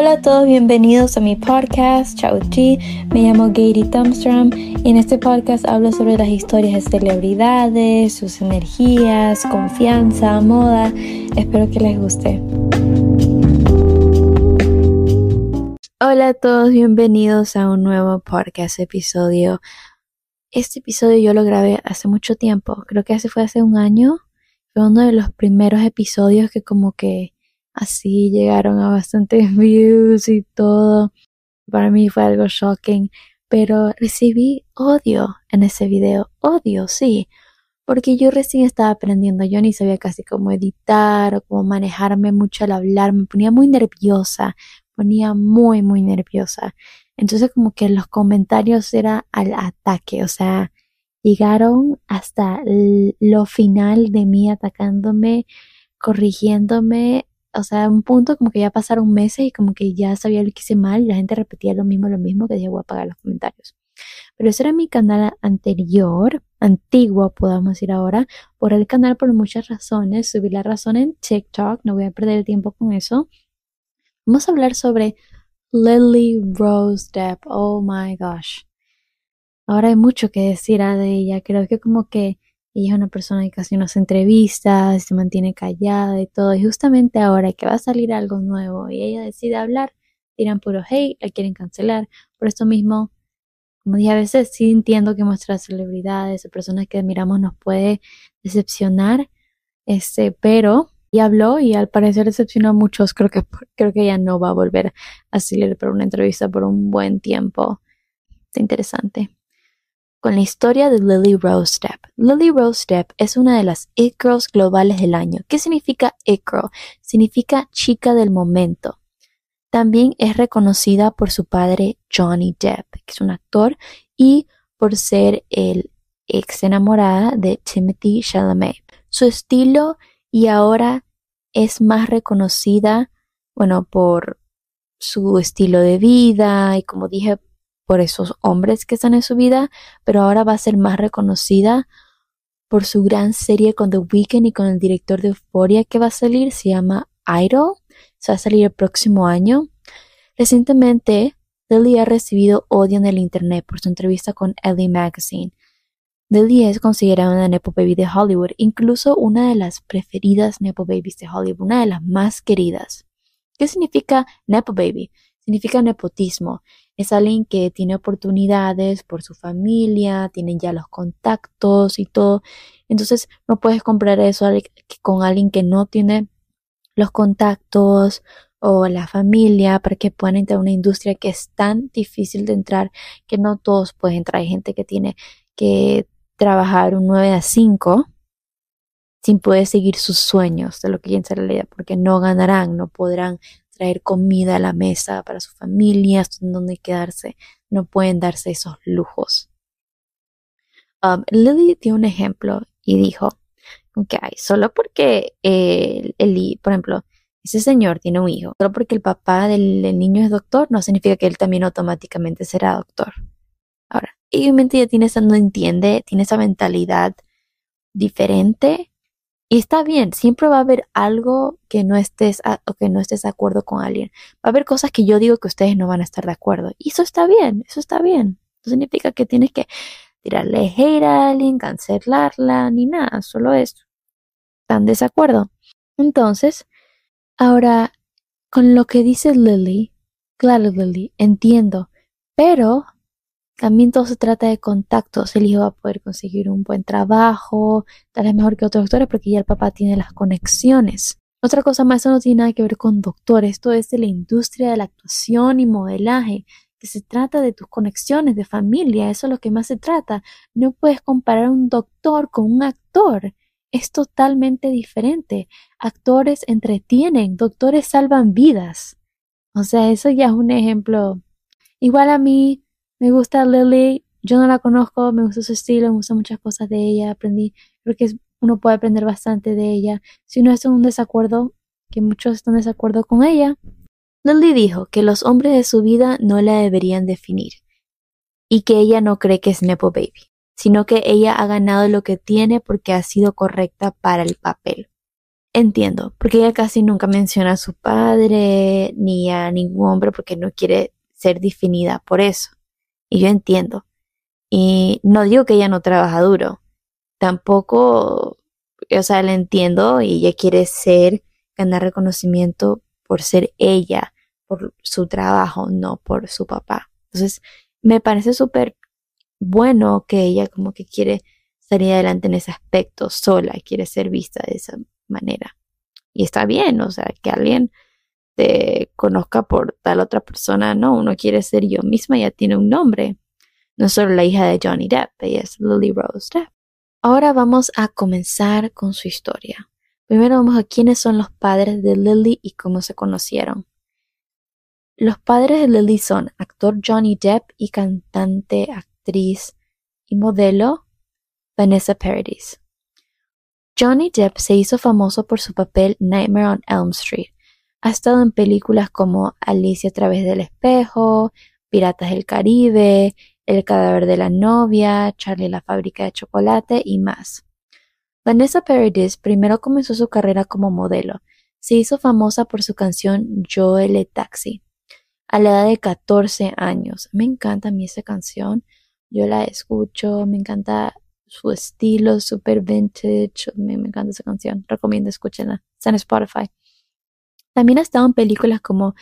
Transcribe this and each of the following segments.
Hola a todos, bienvenidos a mi podcast, Chao G. Me llamo Gary Thumbstrom y en este podcast hablo sobre las historias de celebridades, sus energías, confianza, moda. Espero que les guste. Hola a todos, bienvenidos a un nuevo podcast episodio. Este episodio yo lo grabé hace mucho tiempo, creo que hace fue hace un año. Fue uno de los primeros episodios que como que así llegaron a bastantes views y todo. Para mí fue algo shocking, pero recibí odio en ese video, odio, sí, porque yo recién estaba aprendiendo, yo ni sabía casi cómo editar o cómo manejarme mucho al hablar, me ponía muy nerviosa, ponía muy, muy nerviosa. Entonces como que los comentarios era al ataque, o sea, llegaron hasta lo final de mí atacándome, corrigiéndome o sea, un punto como que ya pasaron meses y como que ya sabía lo que hice mal y la gente repetía lo mismo, lo mismo, que dije voy a apagar los comentarios. Pero eso era mi canal anterior, antiguo, podamos decir ahora, por el canal por muchas razones. Subí la razón en TikTok, no voy a perder el tiempo con eso. Vamos a hablar sobre Lily Rose Depp. Oh my gosh. Ahora hay mucho que decir de ella. Creo que como que ella es una persona que casi no hace entrevistas, se mantiene callada y todo. Y justamente ahora que va a salir algo nuevo y ella decide hablar, dirán puro hey, la quieren cancelar. Por esto mismo, como dije, a veces sí entiendo que mostrar celebridades o personas que admiramos nos puede decepcionar. Este, pero y habló y al parecer decepcionó a muchos. Creo que, creo que ella no va a volver a salir para una entrevista por un buen tiempo. Está interesante con la historia de Lily Rose Depp. Lily Rose Depp es una de las It Girls globales del año. ¿Qué significa It Girl? Significa chica del momento. También es reconocida por su padre Johnny Depp, que es un actor, y por ser el ex enamorada de Timothy Chalamet. Su estilo y ahora es más reconocida, bueno, por su estilo de vida y como dije, por esos hombres que están en su vida, pero ahora va a ser más reconocida por su gran serie con The Weeknd y con el director de Euphoria que va a salir, se llama Idol, se va a salir el próximo año. Recientemente, Lily ha recibido odio en el internet por su entrevista con Ellie Magazine. Lily es considerada una Nepo Baby de Hollywood, incluso una de las preferidas Nepo Babies de Hollywood, una de las más queridas. ¿Qué significa Nepo Baby? Significa nepotismo es alguien que tiene oportunidades por su familia, tienen ya los contactos y todo. Entonces no puedes comprar eso con alguien que no tiene los contactos o la familia para que puedan entrar a una industria que es tan difícil de entrar que no todos pueden entrar. Hay gente que tiene que trabajar un 9 a 5 sin poder seguir sus sueños de lo que quieren ser la porque no ganarán, no podrán traer comida a la mesa para sus familias, donde quedarse, no pueden darse esos lujos. Um, Lily dio un ejemplo y dijo que hay solo porque el, por ejemplo, ese señor tiene un hijo, solo porque el papá del, del, niño es doctor, no significa que él también automáticamente será doctor. Ahora, obviamente ella tiene esa, no entiende, tiene esa mentalidad diferente y está bien, siempre va a haber algo que no estés o que no estés de acuerdo con alguien. Va a haber cosas que yo digo que ustedes no van a estar de acuerdo. Y eso está bien, eso está bien. No significa que tienes que tirarle hate a alguien, cancelarla, ni nada, solo eso. Están desacuerdo. Entonces, ahora, con lo que dice Lily, claro Lily, entiendo, pero también todo se trata de contactos. El hijo va a poder conseguir un buen trabajo, tal vez mejor que otros doctores porque ya el papá tiene las conexiones. Otra cosa más, eso no tiene nada que ver con doctores, esto es de la industria de la actuación y modelaje, que se trata de tus conexiones, de familia, eso es lo que más se trata. No puedes comparar un doctor con un actor, es totalmente diferente. Actores entretienen, doctores salvan vidas. O sea, eso ya es un ejemplo. Igual a mí, me gusta Lily, yo no la conozco, me gusta su estilo, me gustan muchas cosas de ella, aprendí, creo que uno puede aprender bastante de ella. Si uno está en un desacuerdo, que muchos están en desacuerdo con ella, Lily dijo que los hombres de su vida no la deberían definir y que ella no cree que es Nepo Baby, sino que ella ha ganado lo que tiene porque ha sido correcta para el papel. entiendo, porque ella casi nunca menciona a su padre ni a ningún hombre porque no quiere ser definida por eso. Y yo entiendo. Y no digo que ella no trabaja duro. Tampoco, o sea, la entiendo y ella quiere ser, ganar reconocimiento por ser ella, por su trabajo, no por su papá. Entonces, me parece súper bueno que ella como que quiere salir adelante en ese aspecto sola, quiere ser vista de esa manera. Y está bien, o sea, que alguien conozca por tal otra persona, no, uno quiere ser yo misma, ya tiene un nombre. No solo la hija de Johnny Depp, ella es Lily Rose Depp. Ahora vamos a comenzar con su historia. Primero vamos a quiénes son los padres de Lily y cómo se conocieron. Los padres de Lily son actor Johnny Depp y cantante, actriz y modelo Vanessa Paradis. Johnny Depp se hizo famoso por su papel Nightmare on Elm Street. Ha estado en películas como Alicia a través del espejo, Piratas del Caribe, El cadáver de la novia, Charlie la fábrica de chocolate y más. Vanessa Paradis primero comenzó su carrera como modelo. Se hizo famosa por su canción Joel Taxi a la edad de 14 años. Me encanta a mí esa canción. Yo la escucho, me encanta su estilo, super vintage. Me, me encanta esa canción. Recomiendo escúchenla. Está en Spotify. También ha estado en películas como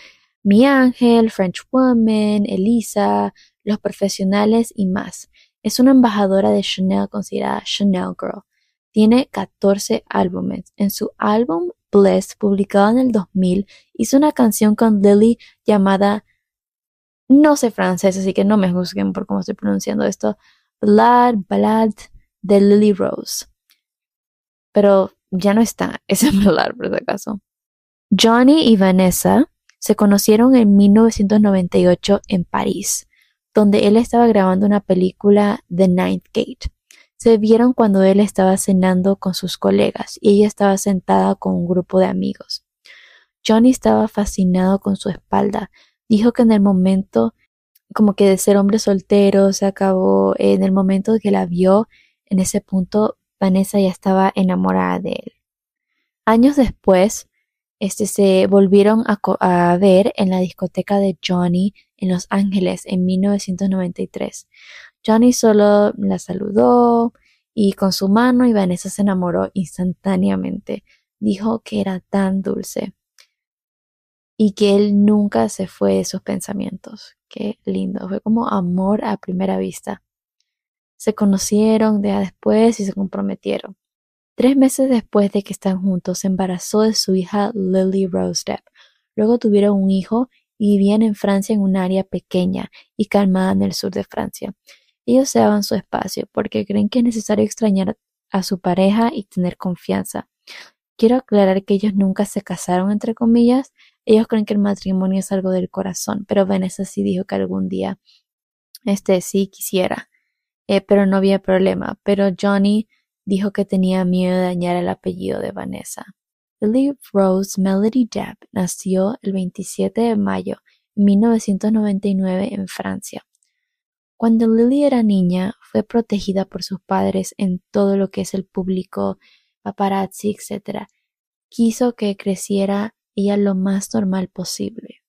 Mi Ángel, French Woman, Elisa, Los Profesionales y más. Es una embajadora de Chanel considerada Chanel Girl. Tiene 14 álbumes. En su álbum Bless, publicado en el 2000, hizo una canción con Lily llamada, no sé francés, así que no me juzguen por cómo estoy pronunciando esto, Ballad, Ballad de Lily Rose. Pero ya no está ese ballad, por si acaso. Johnny y Vanessa se conocieron en 1998 en París, donde él estaba grabando una película The Ninth Gate. Se vieron cuando él estaba cenando con sus colegas y ella estaba sentada con un grupo de amigos. Johnny estaba fascinado con su espalda. Dijo que en el momento como que de ser hombre soltero se acabó, en el momento que la vio, en ese punto Vanessa ya estaba enamorada de él. Años después, este, se volvieron a, ver en la discoteca de Johnny en Los Ángeles en 1993. Johnny solo la saludó y con su mano y Vanessa se enamoró instantáneamente. Dijo que era tan dulce y que él nunca se fue de sus pensamientos. Qué lindo, fue como amor a primera vista. Se conocieron ya después y se comprometieron. Tres meses después de que están juntos, se embarazó de su hija Lily Rose Depp. Luego tuvieron un hijo y vivían en Francia en un área pequeña y calmada en el sur de Francia. Ellos se daban su espacio porque creen que es necesario extrañar a su pareja y tener confianza. Quiero aclarar que ellos nunca se casaron, entre comillas. Ellos creen que el matrimonio es algo del corazón, pero Vanessa sí dijo que algún día, este sí quisiera, eh, pero no había problema. Pero Johnny dijo que tenía miedo de dañar el apellido de Vanessa. Lily Rose Melody Depp nació el 27 de mayo de 1999 en Francia. Cuando Lily era niña, fue protegida por sus padres en todo lo que es el público, paparazzi, etc. Quiso que creciera ella lo más normal posible.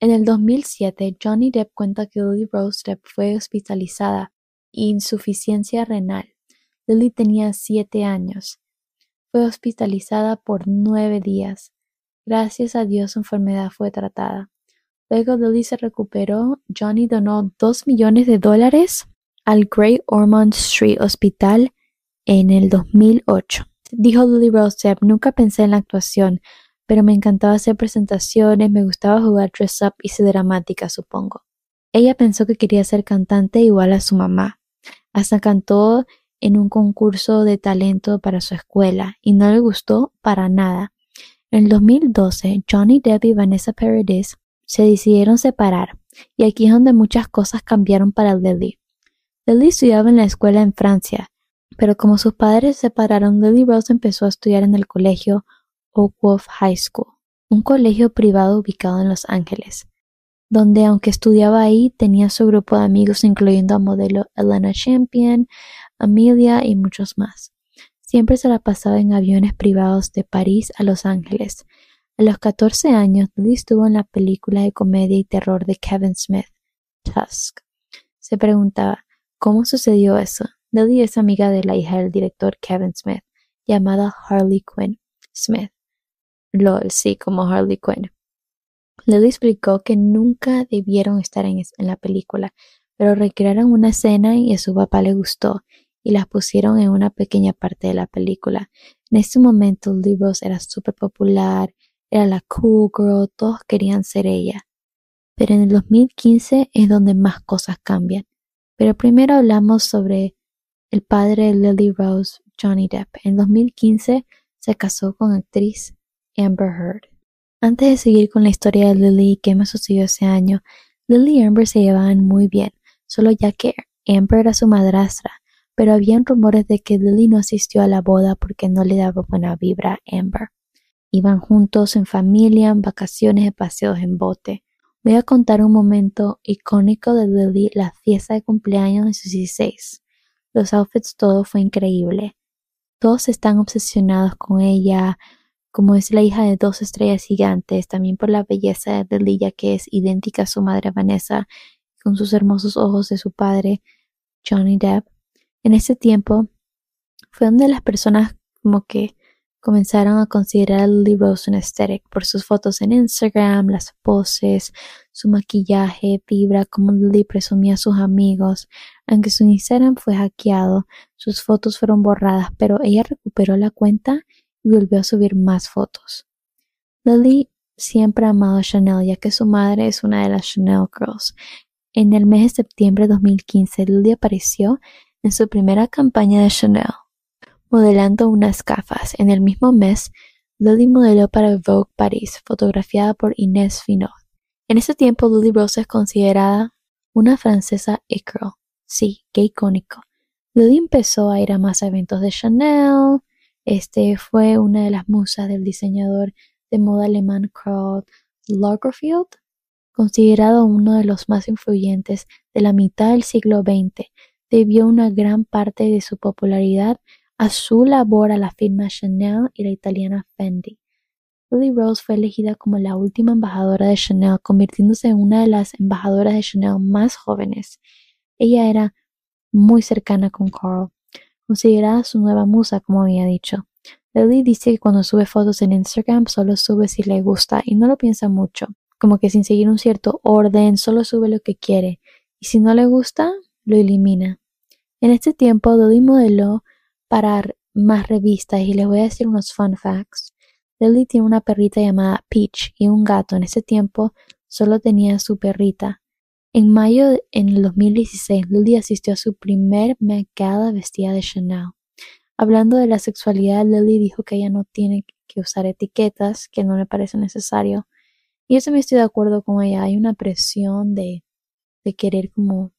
En el 2007, Johnny Depp cuenta que Lily Rose Depp fue hospitalizada insuficiencia renal. Lily tenía siete años. Fue hospitalizada por nueve días. Gracias a Dios su enfermedad fue tratada. Luego Lily se recuperó, Johnny donó dos millones de dólares al Great Ormond Street Hospital en el 2008. Dijo Lily Rose nunca pensé en la actuación, pero me encantaba hacer presentaciones, me gustaba jugar dress up y ser dramática, supongo. Ella pensó que quería ser cantante igual a su mamá. Hasta cantó en un concurso de talento para su escuela y no le gustó para nada. En el 2012, Johnny Depp y Vanessa Paradis se decidieron separar, y aquí es donde muchas cosas cambiaron para Lily. Lily estudiaba en la escuela en Francia, pero como sus padres se separaron, Lily Rose empezó a estudiar en el colegio Oak Wolf High School, un colegio privado ubicado en Los Ángeles, donde aunque estudiaba ahí tenía su grupo de amigos incluyendo a modelo Elena Champion, Amelia y muchos más. Siempre se la pasaba en aviones privados de París a Los Ángeles. A los 14 años, Lily estuvo en la película de comedia y terror de Kevin Smith, Tusk. Se preguntaba, ¿cómo sucedió eso? Lily es amiga de la hija del director Kevin Smith, llamada Harley Quinn Smith. LOL, sí, como Harley Quinn. Lily explicó que nunca debieron estar en, en la película, pero recrearon una escena y a su papá le gustó y las pusieron en una pequeña parte de la película. En ese momento Lily Rose era súper popular, era la cool girl, todos querían ser ella. Pero en el 2015 es donde más cosas cambian. Pero primero hablamos sobre el padre de Lily Rose, Johnny Depp. En 2015 se casó con actriz Amber Heard. Antes de seguir con la historia de Lily y qué me sucedió ese año, Lily y Amber se llevaban muy bien, solo ya que Amber era su madrastra, pero habían rumores de que Lily no asistió a la boda porque no le daba buena vibra a Amber. Iban juntos en familia, en vacaciones de paseos en bote. Voy a contar un momento icónico de Lily, la fiesta de cumpleaños de sus 16. Los outfits, todo fue increíble. Todos están obsesionados con ella, como es la hija de dos estrellas gigantes, también por la belleza de Lily, que es idéntica a su madre Vanessa, con sus hermosos ojos de su padre, Johnny Depp. En ese tiempo fue donde las personas como que comenzaron a considerar a Lily Rose un aesthetic por sus fotos en Instagram, las poses, su maquillaje, vibra, como Lily presumía a sus amigos. Aunque su Instagram fue hackeado, sus fotos fueron borradas, pero ella recuperó la cuenta y volvió a subir más fotos. Lily siempre ha amado a Chanel, ya que su madre es una de las Chanel Girls. En el mes de septiembre de 2015, Lily apareció en su primera campaña de Chanel, modelando unas gafas. En el mismo mes, Lily modeló para Vogue Paris, fotografiada por Inés Finot. En ese tiempo, Lily Rose es considerada una francesa e-girl. Sí, qué icónico. Lily empezó a ir a más eventos de Chanel. Este fue una de las musas del diseñador de moda alemán Karl Lagerfeld, considerado uno de los más influyentes de la mitad del siglo XX debió una gran parte de su popularidad a su labor a la firma Chanel y la italiana Fendi. Lily Rose fue elegida como la última embajadora de Chanel, convirtiéndose en una de las embajadoras de Chanel más jóvenes. Ella era muy cercana con Carl, considerada su nueva musa, como había dicho. Lily dice que cuando sube fotos en Instagram solo sube si le gusta y no lo piensa mucho, como que sin seguir un cierto orden, solo sube lo que quiere y si no le gusta, lo elimina. En este tiempo, Lily modeló para más revistas y les voy a decir unos fun facts. Lily tiene una perrita llamada Peach y un gato. En ese tiempo solo tenía su perrita. En mayo el 2016, Lily asistió a su primer Met vestida de Chanel. Hablando de la sexualidad, Lily dijo que ella no tiene que usar etiquetas, que no le parece necesario. Y eso me estoy de acuerdo con ella. Hay una presión de, de querer como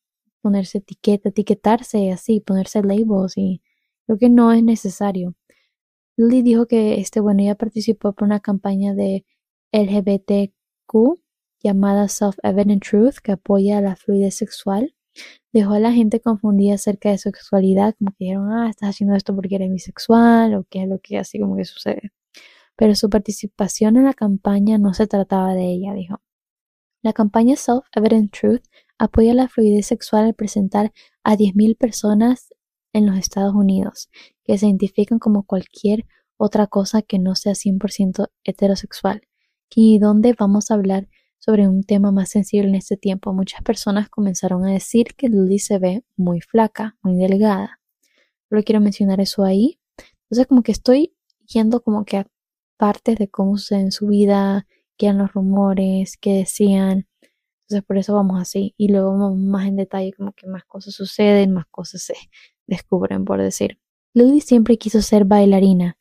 ponerse etiqueta, etiquetarse así, ponerse labels y creo que no es necesario. Lily dijo que este, bueno, ella participó por una campaña de LGBTQ llamada Self-Evident Truth que apoya la fluidez sexual. Dejó a la gente confundida acerca de sexualidad, como que dijeron, ah, estás haciendo esto porque eres bisexual o qué es lo que así como que sucede. Pero su participación en la campaña no se trataba de ella, dijo. La campaña Self-Evident Truth apoya la fluidez sexual al presentar a 10.000 personas en los Estados Unidos que se identifican como cualquier otra cosa que no sea 100% heterosexual. Y donde vamos a hablar sobre un tema más sensible en este tiempo. Muchas personas comenzaron a decir que Lily se ve muy flaca, muy delgada. Solo quiero mencionar eso ahí. Entonces como que estoy yendo como que a partes de cómo sucede en su vida, qué eran los rumores, qué decían. Entonces por eso vamos así. Y luego vamos más en detalle, como que más cosas suceden, más cosas se descubren, por decir. Lily siempre quiso ser bailarina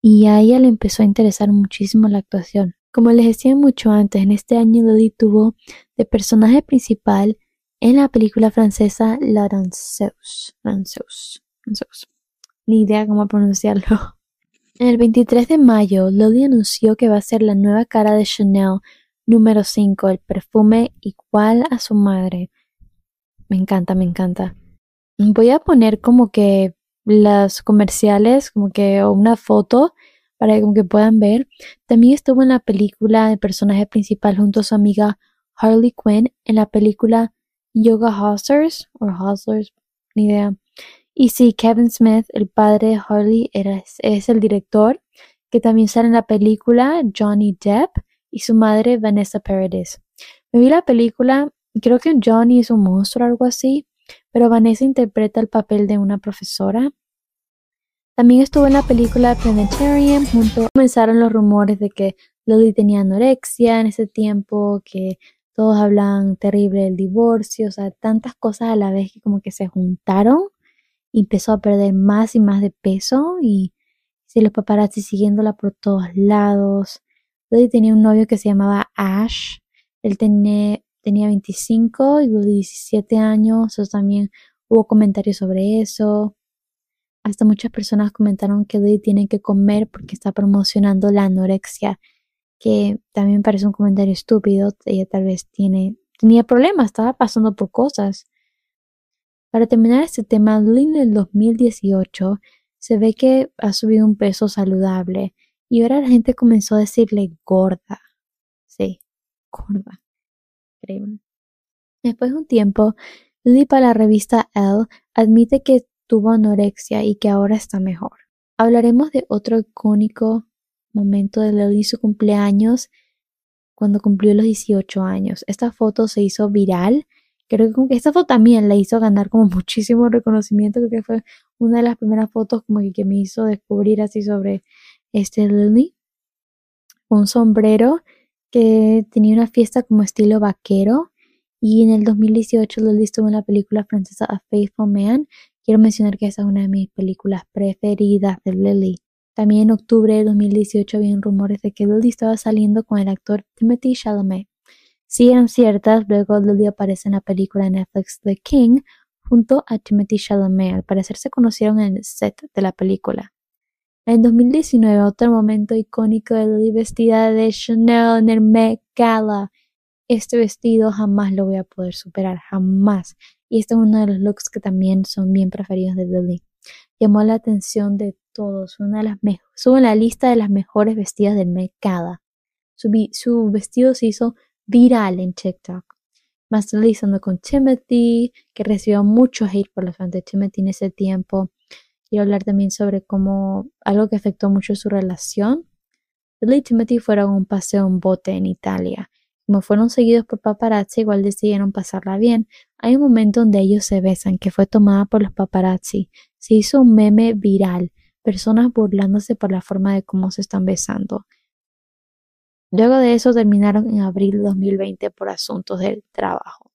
y a ella le empezó a interesar muchísimo la actuación. Como les decía mucho antes, en este año Lily tuvo de personaje principal en la película francesa La Danseuse. Danseuse. Danseuse. Ni idea cómo pronunciarlo. En el 23 de mayo, Lily anunció que va a ser la nueva cara de Chanel Número 5. El perfume igual a su madre. Me encanta, me encanta. Voy a poner como que los comerciales, como que una foto para que puedan ver. También estuvo en la película de personaje principal junto a su amiga Harley Quinn en la película Yoga Hustlers o Hustlers, ni idea. Y sí, Kevin Smith, el padre de Harley, es el director, que también sale en la película Johnny Depp y su madre Vanessa Paradis. Me vi la película, creo que Johnny es un monstruo o algo así, pero Vanessa interpreta el papel de una profesora. También estuvo en la película Planetarium junto. Comenzaron los rumores de que Lily tenía anorexia en ese tiempo, que todos hablaban terrible del divorcio, o sea, tantas cosas a la vez que como que se juntaron y empezó a perder más y más de peso y si los paparazzi siguiéndola por todos lados. Lily tenía un novio que se llamaba Ash, él tenía, tenía 25 y 17 años, también hubo comentarios sobre eso. Hasta muchas personas comentaron que Lily tiene que comer porque está promocionando la anorexia, que también parece un comentario estúpido. Ella tal vez tiene, tenía problemas, estaba pasando por cosas. Para terminar este tema, Lily en el 2018 se ve que ha subido un peso saludable y ahora la gente comenzó a decirle gorda. Sí, gorda. Después de un tiempo, Lily para la revista Elle admite que tuvo anorexia y que ahora está mejor. Hablaremos de otro icónico momento de Lily su cumpleaños cuando cumplió los 18 años. Esta foto se hizo viral. Creo que esta foto también la hizo ganar como muchísimo reconocimiento. Creo que fue una de las primeras fotos como que, me hizo descubrir así sobre este Lily. Un sombrero que tenía una fiesta como estilo vaquero. Y en el 2018 Lily estuvo en la película francesa A Faithful Man. Quiero mencionar que esa es una de mis películas preferidas de Lily. También en octubre de 2018 había rumores de que Lily estaba saliendo con el actor Timothy Chalamet. Si eran ciertas, luego Lily aparece en la película Netflix The King junto a Timothy Chalamet. Al parecer se conocieron en el set de la película. En 2019, otro momento icónico de Lily vestida de Chanel en el Met Gala. Este vestido jamás lo voy a poder superar, jamás. Y este es uno de los looks que también son bien preferidos de Lily. Llamó la atención de todos, una de las Sube en la lista de las mejores vestidas del Met Gala. Su, su vestido se hizo viral en TikTok. Más realizando con Timothy, que recibió mucho hate por los fans de Timothy en ese tiempo. Quiero hablar también sobre cómo algo que afectó mucho su relación. Lily y Timothy fueron a un paseo en bote en Italia. Como fueron seguidos por paparazzi, igual decidieron pasarla bien. Hay un momento donde ellos se besan, que fue tomada por los paparazzi. Se hizo un meme viral, personas burlándose por la forma de cómo se están besando. Luego de eso terminaron en abril de 2020 por asuntos del trabajo.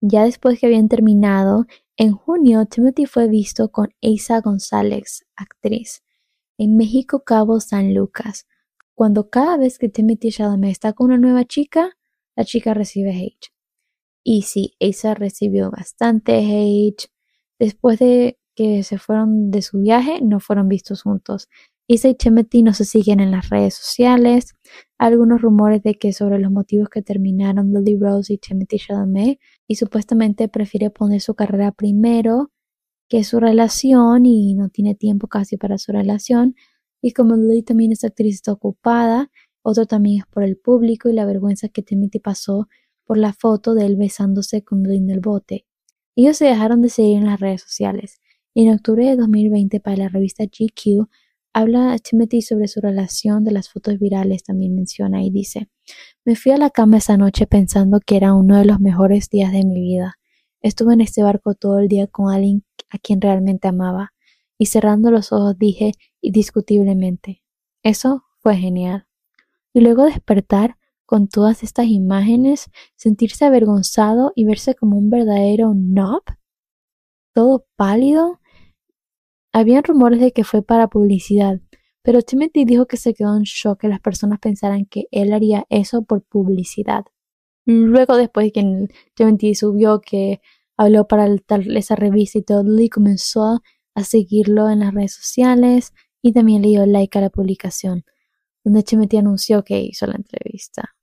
Ya después que habían terminado, en junio, Timothy fue visto con Isa González, actriz, en México Cabo San Lucas. Cuando cada vez que Timothy Chalamet está con una nueva chica, la chica recibe hate. Y sí, Isa recibió bastante hate. Después de que se fueron de su viaje, no fueron vistos juntos. Isa y Timothy no se siguen en las redes sociales. Algunos rumores de que sobre los motivos que terminaron Lily Rose y Timothy Chalamet y supuestamente prefiere poner su carrera primero que su relación y no tiene tiempo casi para su relación. Y como Lily también es actriz está ocupada, otro también es por el público y la vergüenza que Timothy pasó por la foto de él besándose con Lily en el bote. Ellos se dejaron de seguir en las redes sociales. Y en octubre de 2020 para la revista GQ Habla Timothy sobre su relación de las fotos virales, también menciona y dice, me fui a la cama esa noche pensando que era uno de los mejores días de mi vida. Estuve en este barco todo el día con alguien a quien realmente amaba, y cerrando los ojos dije indiscutiblemente, eso fue genial. Y luego despertar con todas estas imágenes, sentirse avergonzado y verse como un verdadero knob, todo pálido, habían rumores de que fue para publicidad, pero Timothy dijo que se quedó en shock que las personas pensaran que él haría eso por publicidad. Luego, después de que Timothy subió que habló para esa revista y todo, Lee comenzó a seguirlo en las redes sociales y también le dio like a la publicación, donde Timothy anunció que hizo la entrevista.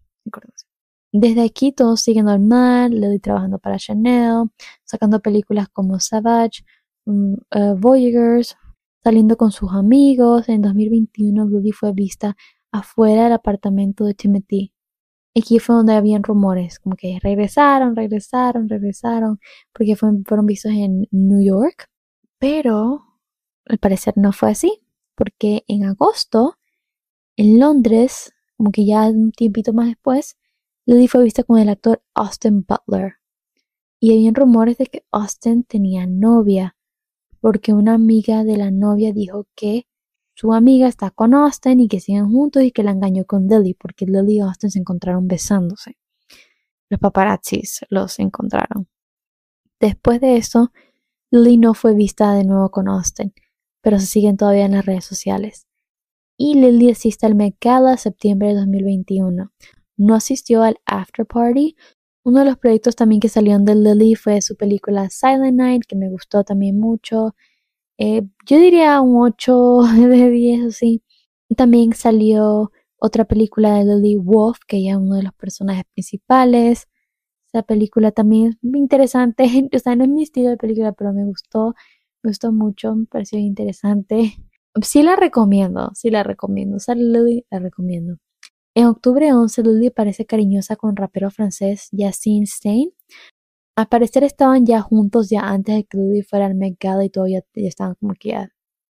Desde aquí todo sigue normal, le doy trabajando para Chanel, sacando películas como Savage, Mm, eh, Voyagers, saliendo con sus amigos. En 2021 Lily fue vista afuera del apartamento de Timothy. Aquí fue donde habían rumores, como que regresaron, regresaron, regresaron, porque fueron vistos en New York. Pero al parecer no fue así, porque en agosto, en Londres, como que ya un tiempito más después, Lily fue vista con el actor Austin Butler. Y habían rumores de que Austin tenía novia, porque una amiga de la novia dijo que su amiga está con Austin y que siguen juntos y que la engañó con Lily, porque Lily y Austin se encontraron besándose. Los paparazzis los encontraron. Después de eso, Lily no fue vista de nuevo con Austin, pero se siguen todavía en las redes sociales. Y Lily asiste al Met Gala septiembre de 2021. No asistió al After Party. Uno de los proyectos también que salieron de Lily fue su película Silent Night, que me gustó también mucho. Eh, yo diría un 8 de 10 así. También salió otra película de Lily Wolf, que ella es uno de los personajes principales. Esa película también es interesante. O sea, no es mi estilo de película, pero me gustó. Me gustó mucho, me pareció interesante. Sí la recomiendo, sí la recomiendo. Sale Lily, la recomiendo. En octubre 11, Lily parece cariñosa con rapero francés Yassine Stein. Al parecer estaban ya juntos ya antes de que Lily fuera al Met Gala y todavía estaban como que ya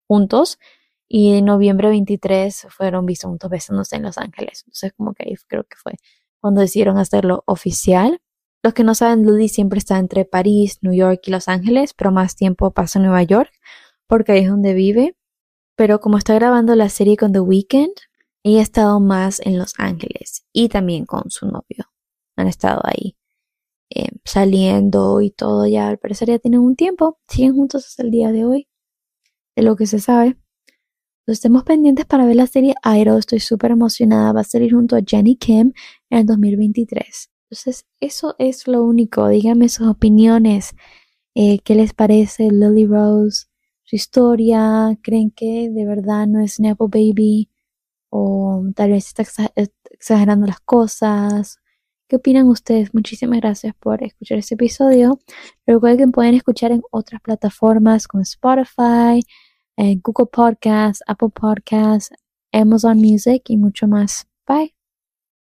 juntos. Y en noviembre 23 fueron vistos juntos besándose en Los Ángeles. Entonces como que ahí creo que fue cuando decidieron hacerlo oficial. Los que no saben, Lily siempre está entre París, New York y Los Ángeles, pero más tiempo pasa en Nueva York, porque ahí es donde vive. Pero como está grabando la serie con The Weeknd, ella ha estado más en Los Ángeles y también con su novio. Han estado ahí eh, saliendo y todo ya, al parecer ya tienen un tiempo, siguen juntos hasta el día de hoy, de lo que se sabe. Entonces estemos pendientes para ver la serie Idol, estoy súper emocionada, va a salir junto a Jenny Kim en el 2023. Entonces, eso es lo único. Díganme sus opiniones. Eh, ¿Qué les parece Lily Rose? Su historia. ¿Creen que de verdad no es Nepo Baby? O tal vez está exagerando las cosas. ¿Qué opinan ustedes? Muchísimas gracias por escuchar este episodio. Recuerden que pueden escuchar en otras plataformas como Spotify, Google Podcasts, Apple Podcasts, Amazon Music y mucho más. Bye.